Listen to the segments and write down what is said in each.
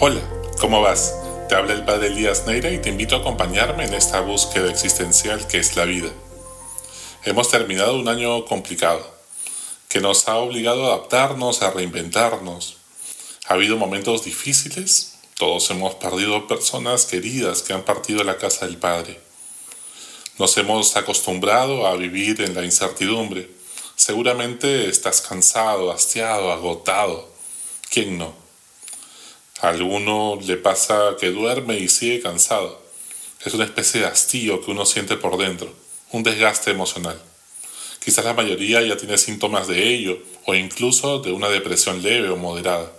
Hola, ¿cómo vas? Te habla el Padre Elías Neira y te invito a acompañarme en esta búsqueda existencial que es la vida. Hemos terminado un año complicado, que nos ha obligado a adaptarnos, a reinventarnos. Ha habido momentos difíciles, todos hemos perdido personas queridas que han partido a la casa del Padre. Nos hemos acostumbrado a vivir en la incertidumbre. Seguramente estás cansado, hastiado, agotado. ¿Quién no? A alguno le pasa que duerme y sigue cansado. Es una especie de hastío que uno siente por dentro, un desgaste emocional. Quizás la mayoría ya tiene síntomas de ello o incluso de una depresión leve o moderada.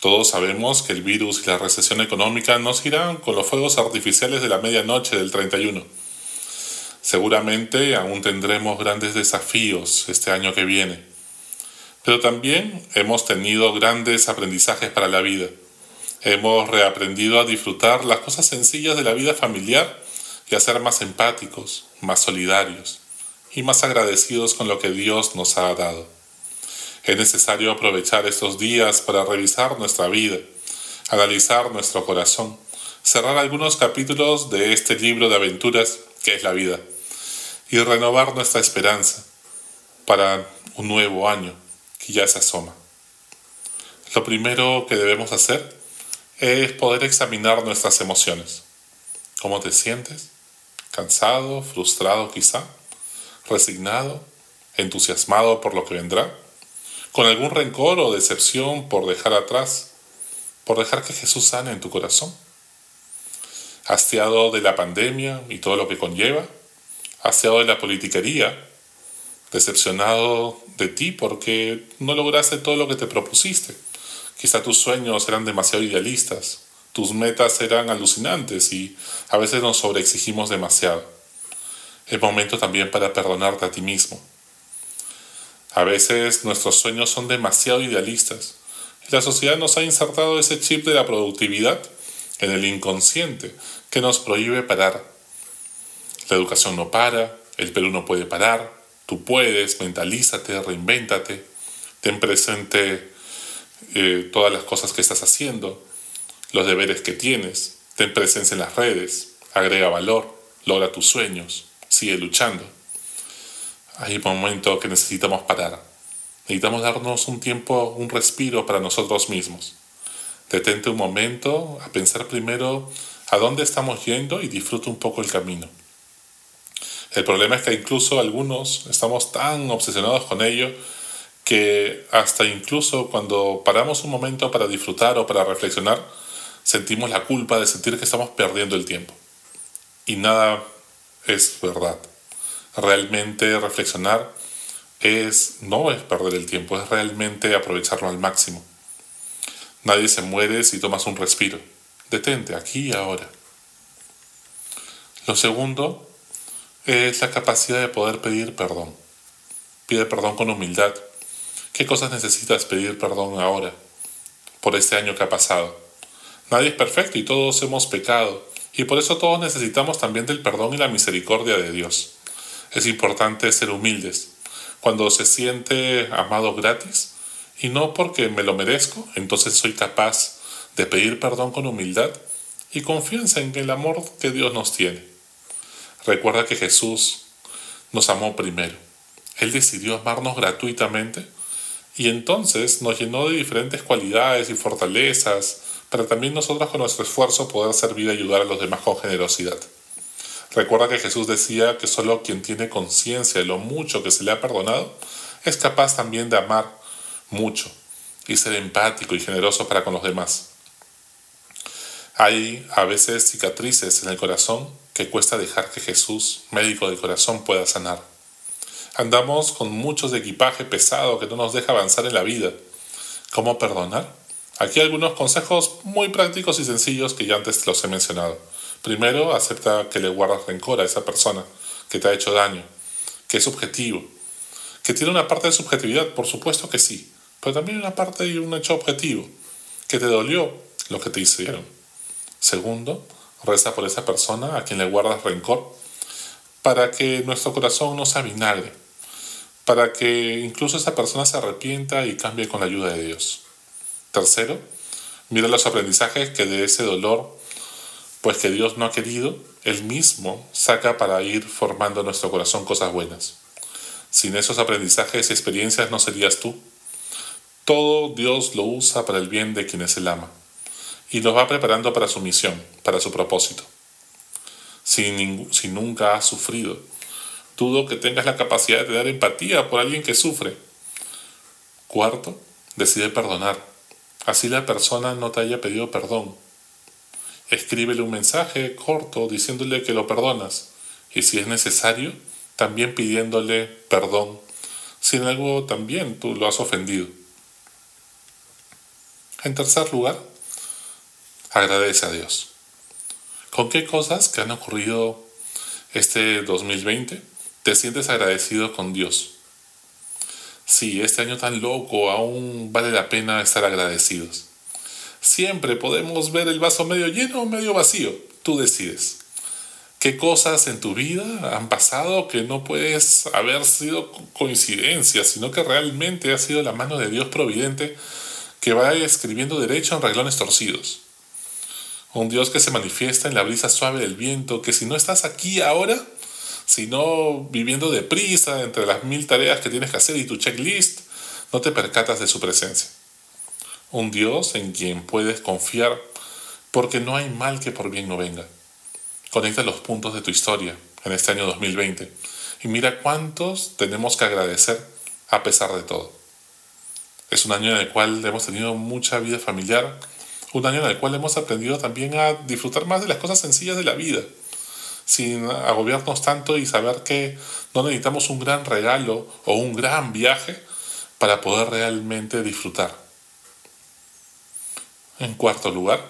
Todos sabemos que el virus y la recesión económica nos irán con los fuegos artificiales de la medianoche del 31. Seguramente aún tendremos grandes desafíos este año que viene pero también hemos tenido grandes aprendizajes para la vida. Hemos reaprendido a disfrutar las cosas sencillas de la vida familiar y a ser más empáticos, más solidarios y más agradecidos con lo que Dios nos ha dado. Es necesario aprovechar estos días para revisar nuestra vida, analizar nuestro corazón, cerrar algunos capítulos de este libro de aventuras que es la vida y renovar nuestra esperanza para un nuevo año ya se asoma. Lo primero que debemos hacer es poder examinar nuestras emociones. ¿Cómo te sientes? ¿Cansado? ¿Frustrado quizá? ¿Resignado? ¿Entusiasmado por lo que vendrá? ¿Con algún rencor o decepción por dejar atrás? ¿Por dejar que Jesús sane en tu corazón? ¿Hastiado de la pandemia y todo lo que conlleva? ¿Hastiado de la politiquería decepcionado de ti porque no lograste todo lo que te propusiste. Quizá tus sueños eran demasiado idealistas, tus metas eran alucinantes y a veces nos sobreexigimos demasiado. Es momento también para perdonarte a ti mismo. A veces nuestros sueños son demasiado idealistas la sociedad nos ha insertado ese chip de la productividad en el inconsciente que nos prohíbe parar. La educación no para, el Perú no puede parar, Tú puedes, mentalízate, reinvéntate, ten presente eh, todas las cosas que estás haciendo, los deberes que tienes, ten presencia en las redes, agrega valor, logra tus sueños, sigue luchando. Hay un momento que necesitamos parar. Necesitamos darnos un tiempo, un respiro para nosotros mismos. Detente un momento a pensar primero a dónde estamos yendo y disfruta un poco el camino. El problema es que incluso algunos estamos tan obsesionados con ello que hasta incluso cuando paramos un momento para disfrutar o para reflexionar, sentimos la culpa de sentir que estamos perdiendo el tiempo. Y nada es verdad. Realmente reflexionar es no es perder el tiempo, es realmente aprovecharlo al máximo. Nadie se muere si tomas un respiro. Detente aquí y ahora. Lo segundo es la capacidad de poder pedir perdón. Pide perdón con humildad. ¿Qué cosas necesitas pedir perdón ahora por este año que ha pasado? Nadie es perfecto y todos hemos pecado, y por eso todos necesitamos también del perdón y la misericordia de Dios. Es importante ser humildes. Cuando se siente amado gratis, y no porque me lo merezco, entonces soy capaz de pedir perdón con humildad y confianza en el amor que Dios nos tiene. Recuerda que Jesús nos amó primero. Él decidió amarnos gratuitamente y entonces nos llenó de diferentes cualidades y fortalezas para también nosotros con nuestro esfuerzo poder servir y ayudar a los demás con generosidad. Recuerda que Jesús decía que solo quien tiene conciencia de lo mucho que se le ha perdonado es capaz también de amar mucho y ser empático y generoso para con los demás. Hay a veces cicatrices en el corazón que cuesta dejar que Jesús, médico del corazón, pueda sanar. Andamos con muchos de equipaje pesado que no nos deja avanzar en la vida. ¿Cómo perdonar? Aquí algunos consejos muy prácticos y sencillos que ya antes los he mencionado. Primero, acepta que le guardas rencor a esa persona que te ha hecho daño, que es subjetivo, que tiene una parte de subjetividad, por supuesto que sí, pero también una parte y un hecho objetivo, que te dolió lo que te hicieron. Segundo, Reza por esa persona a quien le guardas rencor, para que nuestro corazón no se vinagre, para que incluso esa persona se arrepienta y cambie con la ayuda de Dios. Tercero, Mira los aprendizajes que de ese dolor, pues que Dios no ha querido, Él mismo saca para ir formando nuestro corazón cosas buenas. Sin esos aprendizajes y experiencias no serías tú. Todo Dios lo usa para el bien de quienes Él ama y los va preparando para su misión, para su propósito. Si, si nunca has sufrido, dudo que tengas la capacidad de dar empatía por alguien que sufre. Cuarto, decide perdonar. Así la persona no te haya pedido perdón. Escríbele un mensaje corto diciéndole que lo perdonas y si es necesario, también pidiéndole perdón si en algo también tú lo has ofendido. En tercer lugar, agradece a Dios. ¿Con qué cosas que han ocurrido este 2020 te sientes agradecido con Dios? Sí, este año tan loco aún vale la pena estar agradecidos. Siempre podemos ver el vaso medio lleno o medio vacío. Tú decides. ¿Qué cosas en tu vida han pasado que no puedes haber sido coincidencia, sino que realmente ha sido la mano de Dios providente que va escribiendo derecho en reglones torcidos? Un Dios que se manifiesta en la brisa suave del viento, que si no estás aquí ahora, sino viviendo deprisa entre las mil tareas que tienes que hacer y tu checklist, no te percatas de su presencia. Un Dios en quien puedes confiar porque no hay mal que por bien no venga. Conecta los puntos de tu historia en este año 2020 y mira cuántos tenemos que agradecer a pesar de todo. Es un año en el cual hemos tenido mucha vida familiar, un año en el cual hemos aprendido también a disfrutar más de las cosas sencillas de la vida, sin agobiarnos tanto y saber que no necesitamos un gran regalo o un gran viaje para poder realmente disfrutar. En cuarto lugar,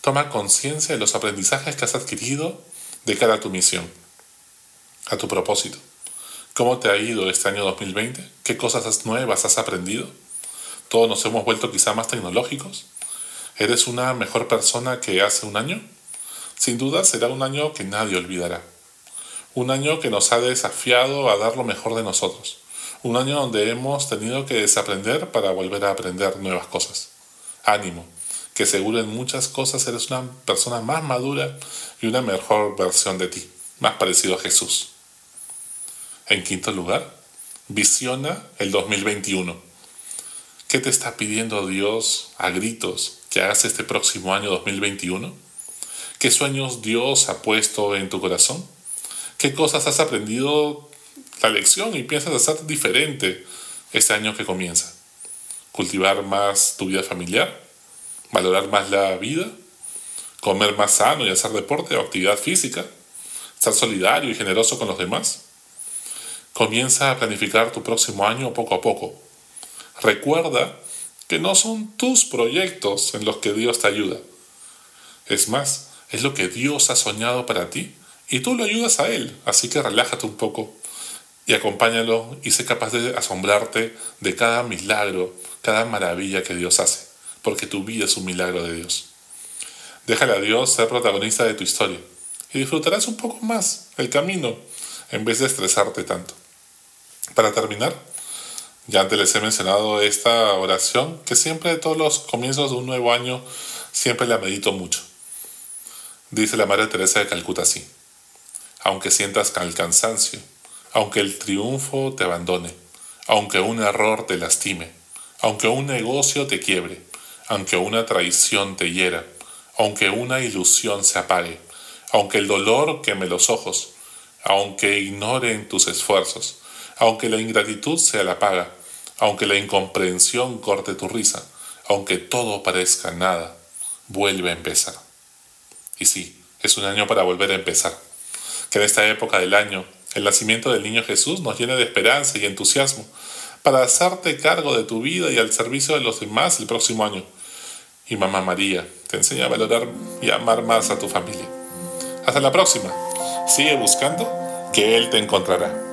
toma conciencia de los aprendizajes que has adquirido de cara a tu misión, a tu propósito. ¿Cómo te ha ido este año 2020? ¿Qué cosas nuevas has aprendido? ¿Todos nos hemos vuelto quizá más tecnológicos? ¿Eres una mejor persona que hace un año? Sin duda será un año que nadie olvidará. Un año que nos ha desafiado a dar lo mejor de nosotros. Un año donde hemos tenido que desaprender para volver a aprender nuevas cosas. Ánimo, que seguro en muchas cosas eres una persona más madura y una mejor versión de ti, más parecido a Jesús. En quinto lugar, visiona el 2021. ¿Qué te está pidiendo Dios a gritos que hagas este próximo año 2021? ¿Qué sueños Dios ha puesto en tu corazón? ¿Qué cosas has aprendido la lección y piensas hacer diferente este año que comienza? ¿Cultivar más tu vida familiar? ¿Valorar más la vida? ¿Comer más sano y hacer deporte o actividad física? ¿Ser solidario y generoso con los demás? Comienza a planificar tu próximo año poco a poco Recuerda que no son tus proyectos en los que Dios te ayuda. Es más, es lo que Dios ha soñado para ti y tú lo ayudas a Él. Así que relájate un poco y acompáñalo y sé capaz de asombrarte de cada milagro, cada maravilla que Dios hace, porque tu vida es un milagro de Dios. Déjale a Dios ser protagonista de tu historia y disfrutarás un poco más el camino en vez de estresarte tanto. Para terminar, ya antes les he mencionado esta oración que siempre de todos los comienzos de un nuevo año siempre la medito mucho. Dice la Madre Teresa de Calcuta así, aunque sientas el cansancio, aunque el triunfo te abandone, aunque un error te lastime, aunque un negocio te quiebre, aunque una traición te hiera, aunque una ilusión se apague, aunque el dolor queme los ojos, aunque ignoren tus esfuerzos, aunque la ingratitud sea la paga, aunque la incomprensión corte tu risa, aunque todo parezca nada, vuelve a empezar. Y sí, es un año para volver a empezar. Que en esta época del año, el nacimiento del niño Jesús nos llene de esperanza y entusiasmo para hacerte cargo de tu vida y al servicio de los demás el próximo año. Y Mamá María te enseña a valorar y amar más a tu familia. Hasta la próxima. Sigue buscando que Él te encontrará.